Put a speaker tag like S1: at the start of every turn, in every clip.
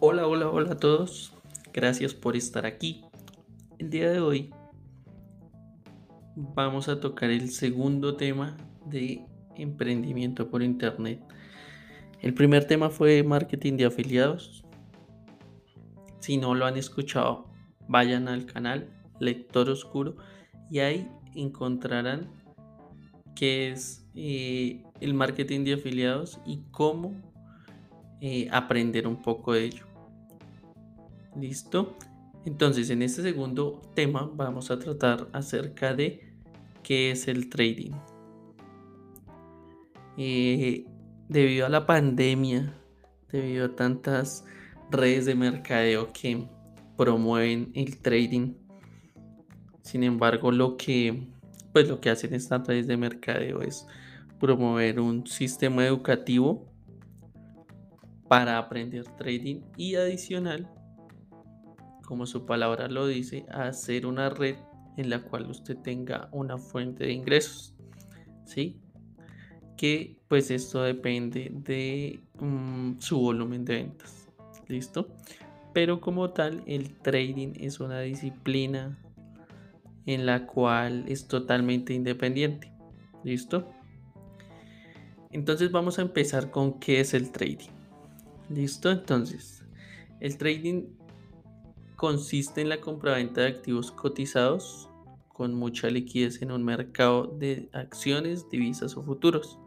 S1: Hola, hola, hola a todos. Gracias por estar aquí. El día de hoy vamos a tocar el segundo tema de emprendimiento por internet. El primer tema fue marketing de afiliados. Si no lo han escuchado, vayan al canal Lector Oscuro y ahí encontrarán qué es eh, el marketing de afiliados y cómo eh, aprender un poco de ello. ¿Listo? Entonces, en este segundo tema vamos a tratar acerca de qué es el trading. Eh, debido a la pandemia, debido a tantas redes de mercadeo que promueven el trading, sin embargo, lo que, pues lo que hacen estas redes de mercadeo es promover un sistema educativo para aprender trading y adicional, como su palabra lo dice, hacer una red en la cual usted tenga una fuente de ingresos. ¿Sí? Que pues esto depende de mm, su volumen de ventas. ¿Listo? Pero como tal, el trading es una disciplina en la cual es totalmente independiente. ¿Listo? Entonces vamos a empezar con qué es el trading. ¿Listo? Entonces, el trading consiste en la compraventa de activos cotizados con mucha liquidez en un mercado de acciones, divisas o futuros.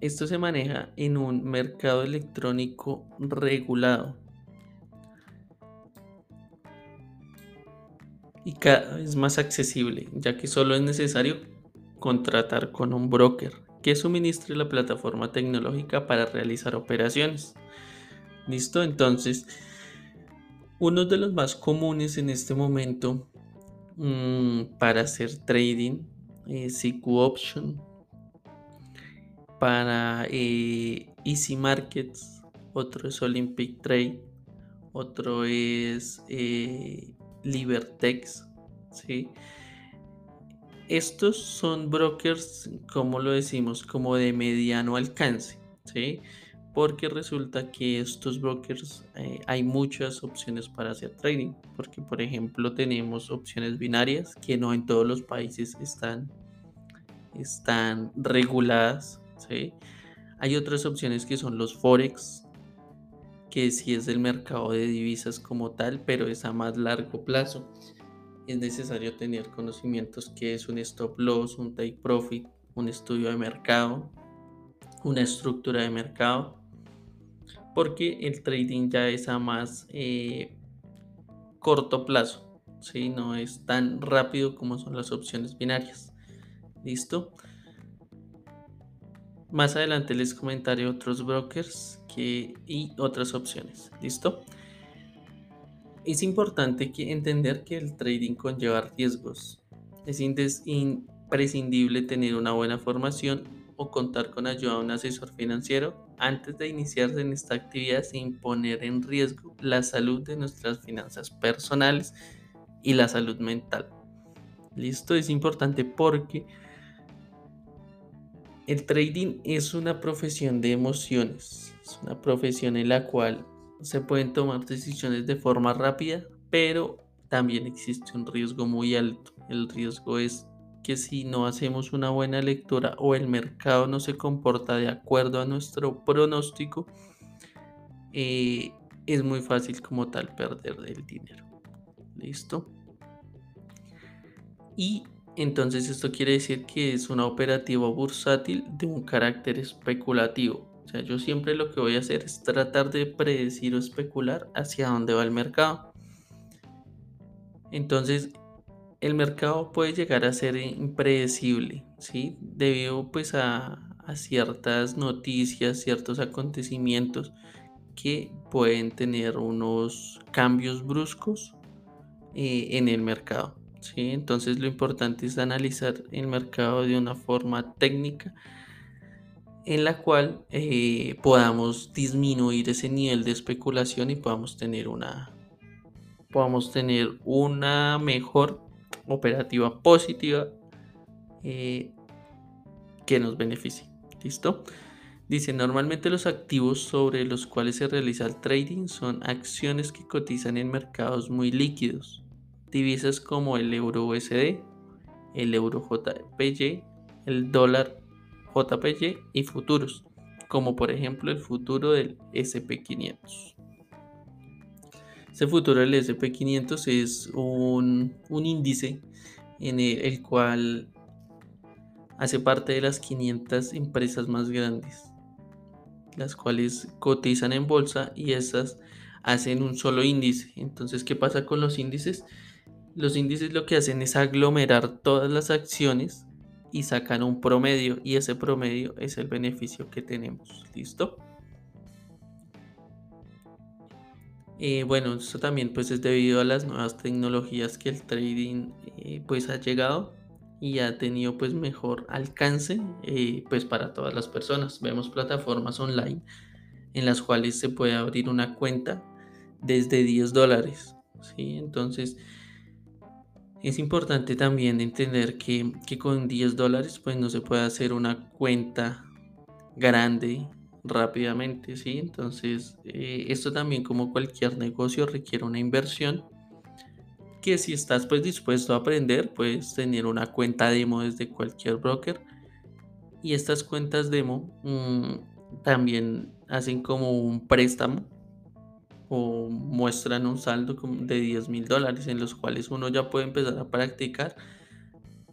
S1: Esto se maneja en un mercado electrónico regulado. Y cada vez más accesible, ya que solo es necesario contratar con un broker que suministre la plataforma tecnológica para realizar operaciones. ¿Listo? Entonces, uno de los más comunes en este momento mm, para hacer trading es IQ Option. Para eh, Easy Markets, otro es Olympic Trade, otro es eh, Libertex. ¿sí? Estos son brokers, como lo decimos, como de mediano alcance, ¿sí? Porque resulta que estos brokers eh, hay muchas opciones para hacer trading, porque por ejemplo tenemos opciones binarias que no en todos los países están, están reguladas, ¿sí? Hay otras opciones que son los forex, que sí es el mercado de divisas como tal, pero es a más largo plazo es necesario tener conocimientos que es un stop loss, un take profit, un estudio de mercado, una estructura de mercado, porque el trading ya es a más eh, corto plazo, ¿sí? no es tan rápido como son las opciones binarias. ¿Listo? Más adelante les comentaré otros brokers que, y otras opciones. ¿Listo? Es importante que entender que el trading conlleva riesgos. Es imprescindible tener una buena formación o contar con ayuda de un asesor financiero antes de iniciarse en esta actividad sin poner en riesgo la salud de nuestras finanzas personales y la salud mental. Listo, es importante porque el trading es una profesión de emociones, es una profesión en la cual se pueden tomar decisiones de forma rápida, pero también existe un riesgo muy alto. El riesgo es que si no hacemos una buena lectura o el mercado no se comporta de acuerdo a nuestro pronóstico, eh, es muy fácil como tal perder el dinero. ¿Listo? Y entonces esto quiere decir que es una operativa bursátil de un carácter especulativo. O sea, yo siempre lo que voy a hacer es tratar de predecir o especular hacia dónde va el mercado. Entonces, el mercado puede llegar a ser impredecible, ¿sí? Debido pues a, ciertas noticias, ciertos acontecimientos que pueden tener unos cambios bruscos eh, en el mercado. ¿sí? Entonces lo importante es analizar el mercado de una forma técnica en la cual eh, podamos disminuir ese nivel de especulación y podamos tener una podamos tener una mejor operativa positiva eh, que nos beneficie listo Dice, normalmente los activos sobre los cuales se realiza el trading son acciones que cotizan en mercados muy líquidos. Divisas como el euro USD, el euro JPY, el dólar JPY y futuros, como por ejemplo el futuro del SP500. Este futuro del SP500 es un, índice en el cual hace parte de las 500 empresas más grandes las cuales cotizan en bolsa y esas hacen un solo índice. Entonces, ¿qué pasa con los índices? Los índices lo que hacen es aglomerar todas las acciones y sacan un promedio y ese promedio es el beneficio que tenemos. ¿Listo? Eh, bueno, esto también pues es debido a las nuevas tecnologías que el trading eh, pues ha llegado y ha tenido pues mejor alcance eh, pues para todas las personas. Vemos plataformas online en las cuales se puede abrir una cuenta desde 10 dólares. ¿sí? Entonces es importante también entender que, con 10 dólares pues no se puede hacer una cuenta grande rápidamente. ¿sí? Entonces eh, esto también como cualquier negocio requiere una inversión que si estás pues dispuesto a aprender, puedes tener una cuenta demo desde cualquier broker. Y estas cuentas demo mm, también hacen como un préstamo o muestran un saldo de 10 mil dólares en los cuales uno ya puede empezar a practicar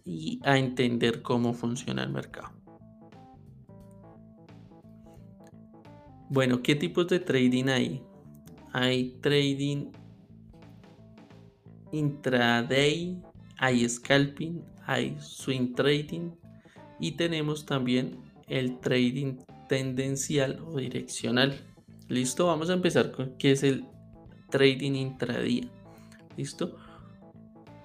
S1: y a entender cómo funciona el mercado. Bueno, ¿qué tipos de trading hay? Hay trading intraday, hay scalping, hay swing trading y tenemos también el trading tendencial o direccional. Listo, vamos a empezar con qué es el trading intradía. Listo,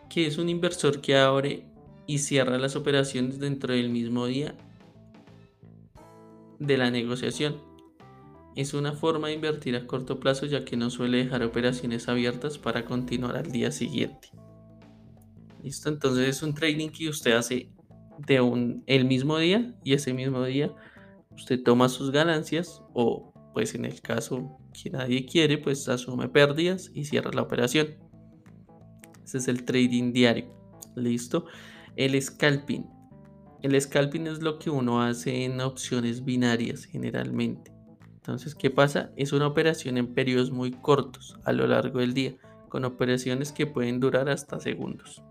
S1: que es un inversor que abre y cierra las operaciones dentro del mismo día de la negociación. Es una forma de invertir a corto plazo ya que no suele dejar operaciones abiertas para continuar al día siguiente. ¿Listo? Entonces es un trading que usted hace de un, el mismo día y ese mismo día usted toma sus ganancias o pues en el caso que nadie quiere pues asume pérdidas y cierra la operación. Ese es el trading diario. ¿Listo? El scalping. El scalping es lo que uno hace en opciones binarias generalmente. Entonces, ¿qué pasa? Es una operación en periodos muy cortos a lo largo del día, con operaciones que pueden durar hasta segundos.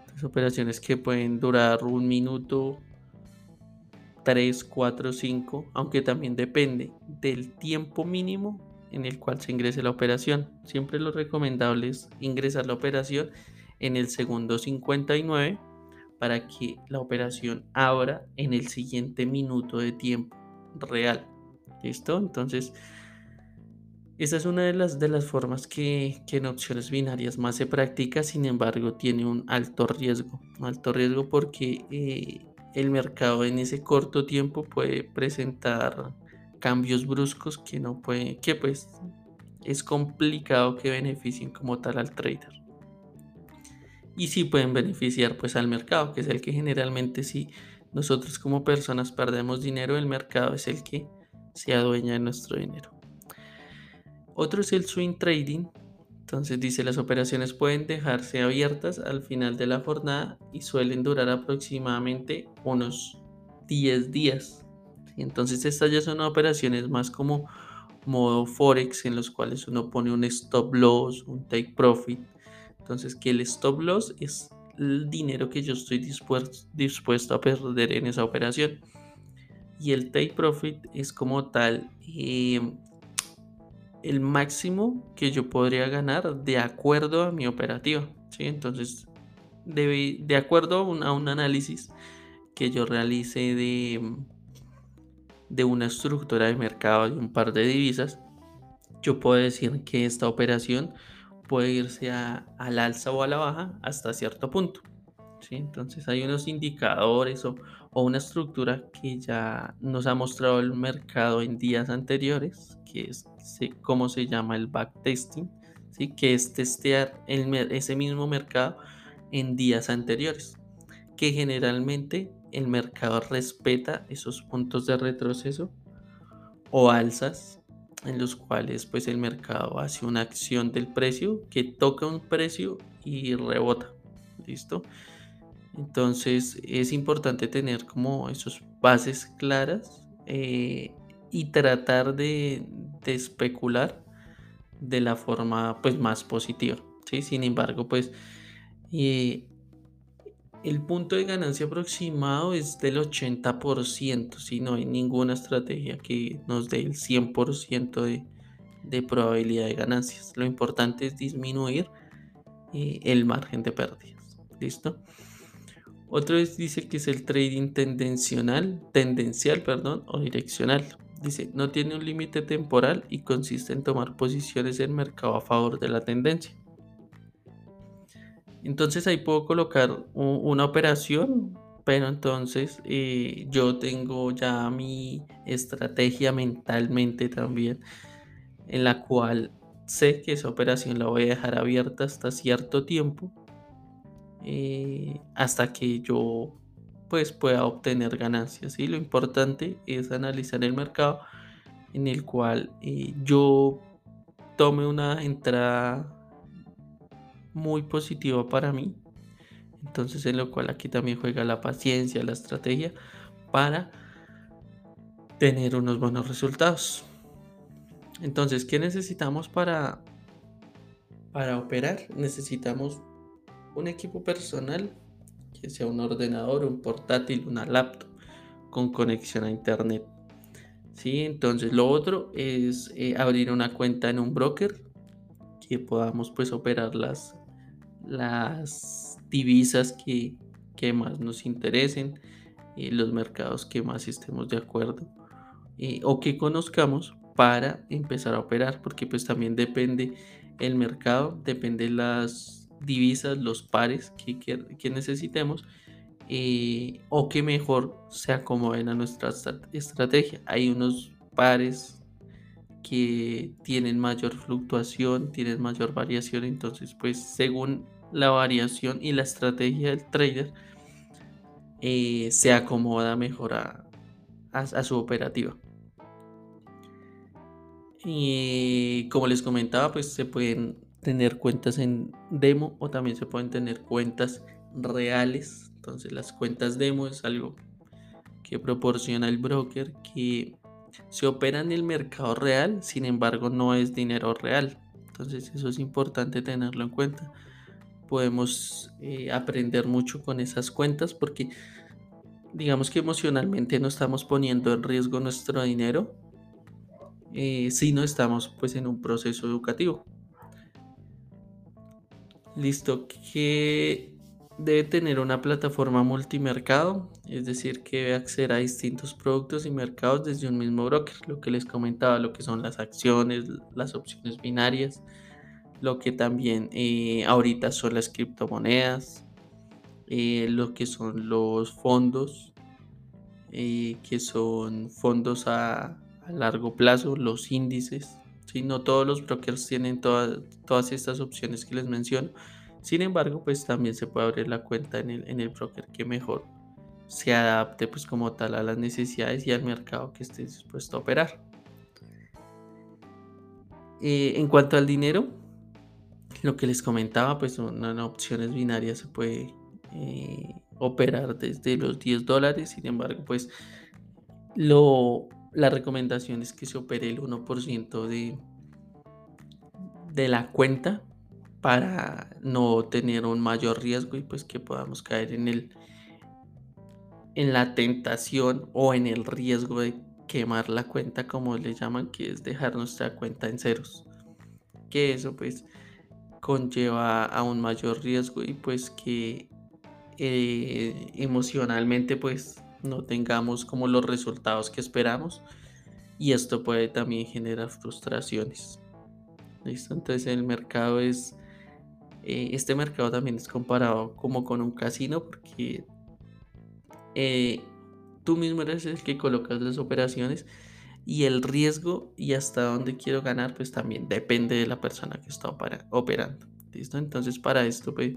S1: Entonces, operaciones que pueden durar un minuto, 3, 4, 5, aunque también depende del tiempo mínimo en el cual se ingrese la operación. Siempre lo recomendable es ingresar la operación en el segundo 59 para que la operación abra en el siguiente minuto de tiempo real. ¿Listo? Entonces, esa es una de las, de las formas que, en opciones binarias más se practica, sin embargo, tiene un alto riesgo. Un alto riesgo porque eh, el mercado en ese corto tiempo puede presentar cambios bruscos que no puede, que pues es complicado que beneficien como tal al trader. Y sí pueden beneficiar pues al mercado, que es el que generalmente si nosotros como personas perdemos dinero, el mercado es el que se adueña de nuestro dinero. Otro es el swing trading. Entonces dice las operaciones pueden dejarse abiertas al final de la jornada y suelen durar aproximadamente unos 10 días. Entonces estas ya son operaciones más como modo forex en los cuales uno pone un stop loss, un take profit. Entonces que el stop loss es el dinero que yo estoy dispuesto, dispuesto a perder en esa operación y el take profit es como tal eh, el máximo que yo podría ganar de acuerdo a mi operativa. ¿sí? Entonces, de, de acuerdo a un, análisis que yo realice de, de una estructura de mercado de un par de divisas, yo puedo decir que esta operación puede irse a, al alza o a la baja hasta cierto punto. ¿sí? Entonces hay unos indicadores o, o una estructura que ya nos ha mostrado el mercado en días anteriores, que es cómo se llama el backtesting, ¿sí? que es testear ese mismo mercado en días anteriores, que generalmente el mercado respeta esos puntos de retroceso o alzas en los cuales pues el mercado hace una acción del precio que toca un precio y rebota. ¿Listo? Entonces es importante tener como esos bases claras eh, y tratar de, especular de la forma pues más positiva. ¿sí? Sin embargo, pues eh, el punto de ganancia aproximado es del 80%, si no hay ninguna estrategia que nos dé el 100% de, de, probabilidad de ganancias. Lo importante es disminuir eh, el margen de pérdidas. ¿Listo? Otro dice que es el trading tendencial, tendencial perdón, o direccional. Dice, no tiene un límite temporal y consiste en tomar posiciones en mercado a favor de la tendencia. Entonces ahí puedo colocar una operación, pero entonces eh, yo tengo ya mi estrategia mentalmente también, en la cual sé que esa operación la voy a dejar abierta hasta cierto tiempo, eh, hasta que yo pues pueda obtener ganancias. Y lo importante es analizar el mercado en el cual eh, yo tome una entrada muy positiva para mí. Entonces en lo cual aquí también juega la paciencia, la estrategia para tener unos buenos resultados. Entonces, ¿qué necesitamos para, para operar? Necesitamos un equipo personal que sea un ordenador, un portátil, una laptop con conexión a internet. ¿Sí? Entonces lo otro es eh, abrir una cuenta en un broker que podamos pues operar las, las divisas que, que más nos interesen, y los mercados que más estemos de acuerdo eh, o que conozcamos para empezar a operar porque pues también depende el mercado, depende las divisas, los pares que, que, necesitemos eh, o que mejor se acomoden a nuestra estrategia. Hay unos pares que tienen mayor fluctuación, tienen mayor variación, entonces pues según la variación y la estrategia del trader eh, se acomoda mejor a, a su operativa. Y como les comentaba, pues se pueden tener cuentas en demo o también se pueden tener cuentas reales. Entonces las cuentas demo es algo que proporciona el broker que se opera en el mercado real, sin embargo no es dinero real. Entonces eso es importante tenerlo en cuenta. Podemos eh, aprender mucho con esas cuentas porque digamos que emocionalmente no estamos poniendo en riesgo nuestro dinero eh, si no estamos pues en un proceso educativo. Listo, que debe tener una plataforma multimercado, es decir, que debe acceder a distintos productos y mercados desde un mismo broker, lo que les comentaba, lo que son las acciones, las opciones binarias, lo que también eh, ahorita son las criptomonedas, eh, lo que son los fondos, eh, que son fondos a largo plazo, los índices, no todos los brokers tienen todas estas opciones que les menciono. Sin embargo, pues también se puede abrir la cuenta en el, en el broker que mejor se adapte pues como tal a las necesidades y al mercado que esté dispuesto a operar. Eh, en cuanto al dinero, lo que les comentaba, pues en opciones binarias se puede eh, operar desde los 10 dólares. Sin embargo, pues lo, la recomendación es que se opere el 1% de, de la cuenta para no tener un mayor riesgo y pues que podamos caer en el en la tentación o en el riesgo de quemar la cuenta como le llaman que es dejar nuestra cuenta en ceros. Que eso pues conlleva a un mayor riesgo y pues que eh, emocionalmente pues no tengamos como los resultados que esperamos y esto puede también generar frustraciones. ¿Listo? Entonces el mercado es, eh, este mercado también es comparado como con un casino porque eh, tú mismo eres el que colocas las operaciones y el riesgo y hasta dónde quiero ganar pues también depende de la persona que está operando. ¿Listo? Entonces para esto pues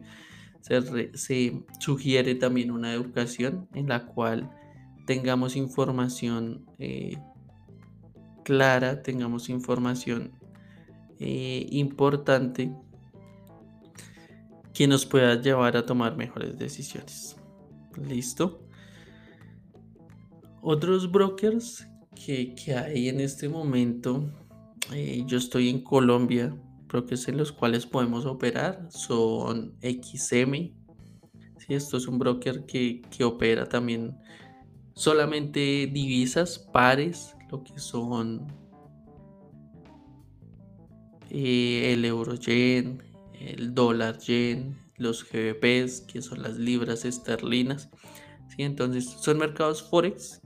S1: se, sugiere también una educación en la cual tengamos información eh, clara, tengamos información eh, importante que nos pueda llevar a tomar mejores decisiones. ¿Listo? Otros brokers que, hay en este momento, eh, yo estoy en Colombia, brokers en los cuales podemos operar son XM. ¿sí? Esto es un broker que, opera también solamente divisas, pares, lo que son eh, el euro yen, el dólar yen, los GBPs, que son las libras esterlinas. ¿sí? Entonces son mercados forex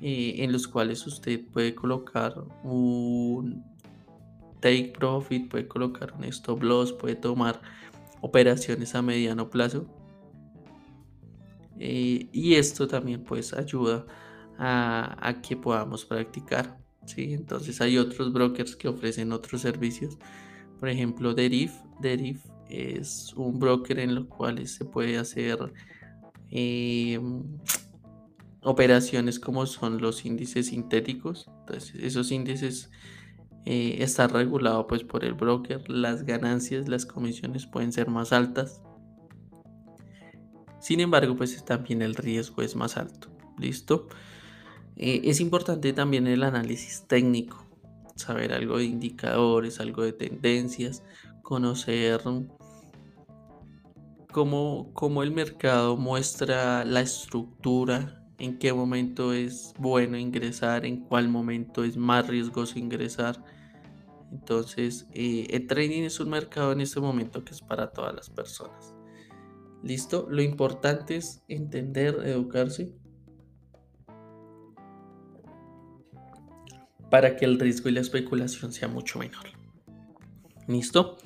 S1: eh, en los cuales usted puede colocar un take profit, puede colocar un stop loss, puede tomar operaciones a mediano plazo. Eh, y esto también pues ayuda a, que podamos practicar. ¿sí? Entonces hay otros brokers que ofrecen otros servicios. Por ejemplo, Derif. Derif es un broker en los cuales se puede hacer em, operaciones como son los índices sintéticos. Entonces esos índices eh, está regulado pues por el broker, las ganancias, las comisiones pueden ser más altas. Sin embargo, pues también el riesgo es más alto. ¿Listo? Eh, es importante también el análisis técnico, saber algo de indicadores, algo de tendencias, conocer cómo, cómo el mercado muestra la estructura en qué momento es bueno ingresar, en cuál momento es más riesgoso ingresar. Entonces, eh, el trading es un mercado en este momento que es para todas las personas. ¿Listo? Lo importante es entender, educarse para que el riesgo y la especulación sea mucho menor. ¿Listo?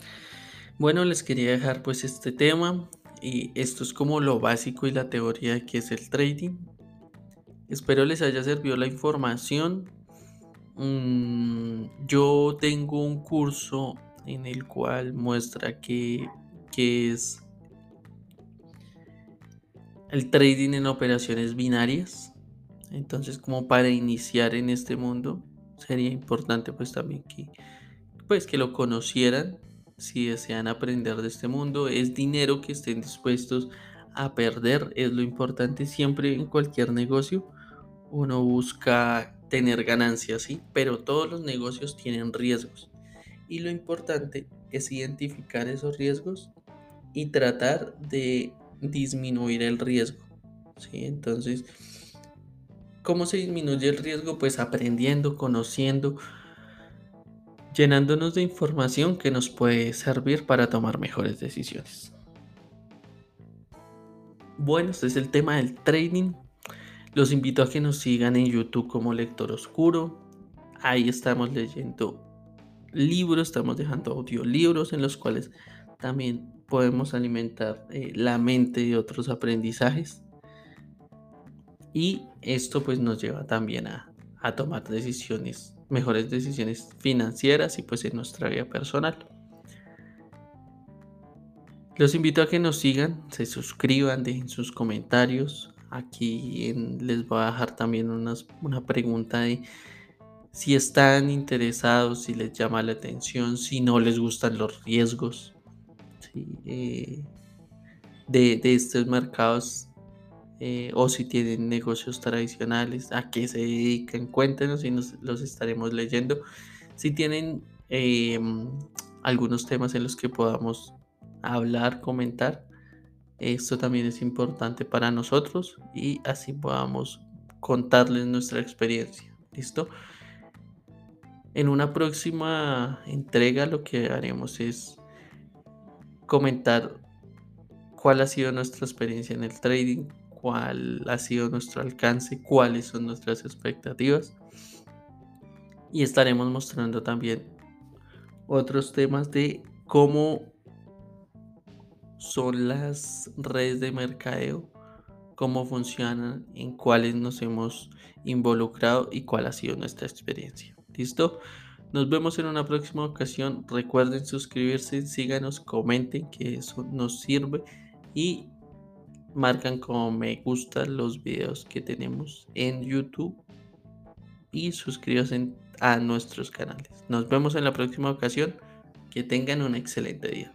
S1: Bueno, les quería dejar pues este tema y esto es como lo básico y la teoría de qué es el trading. Espero les haya servido la información. Mm, yo tengo un curso en el cual muestra que, es el trading en operaciones binarias. Entonces, como para iniciar en este mundo, sería importante pues también que, pues, que lo conocieran si desean aprender de este mundo. Es dinero que estén dispuestos a perder, es lo importante siempre en cualquier negocio. Uno busca tener ganancias, ¿sí? Pero todos los negocios tienen riesgos. Y lo importante es identificar esos riesgos y tratar de disminuir el riesgo. ¿sí? Entonces, ¿cómo se disminuye el riesgo? Pues aprendiendo, conociendo, llenándonos de información que nos puede servir para tomar mejores decisiones. Bueno, este es el tema del trading. Los invito a que nos sigan en YouTube como Lector Oscuro. Ahí estamos leyendo libros, estamos dejando audiolibros en los cuales también podemos alimentar eh, la mente de otros aprendizajes. Y esto pues nos lleva también a, a tomar decisiones, mejores decisiones financieras y pues en nuestra vida personal. Los invito a que nos sigan, se suscriban, dejen sus comentarios, Aquí les voy a dejar también una pregunta de si están interesados, si les llama la atención, si no les gustan los riesgos eh, de, estos mercados eh, o si tienen negocios tradicionales, a qué se dedican, cuéntenos y nos, los estaremos leyendo. Si tienen em, algunos temas en los que podamos hablar, comentar, esto también es importante para nosotros y así podamos contarles nuestra experiencia. ¿Listo? En una próxima entrega lo que haremos es comentar cuál ha sido nuestra experiencia en el trading, cuál ha sido nuestro alcance, cuáles son nuestras expectativas. Y estaremos mostrando también otros temas de cómo son las redes de mercadeo, cómo funcionan, en cuáles nos hemos involucrado y cuál ha sido nuestra experiencia. ¿Listo? Nos vemos en una próxima ocasión. Recuerden suscribirse, síganos, comenten que eso nos sirve y marcan como me gustan los videos que tenemos en YouTube y suscríbanse a nuestros canales. Nos vemos en la próxima ocasión. Que tengan un excelente día.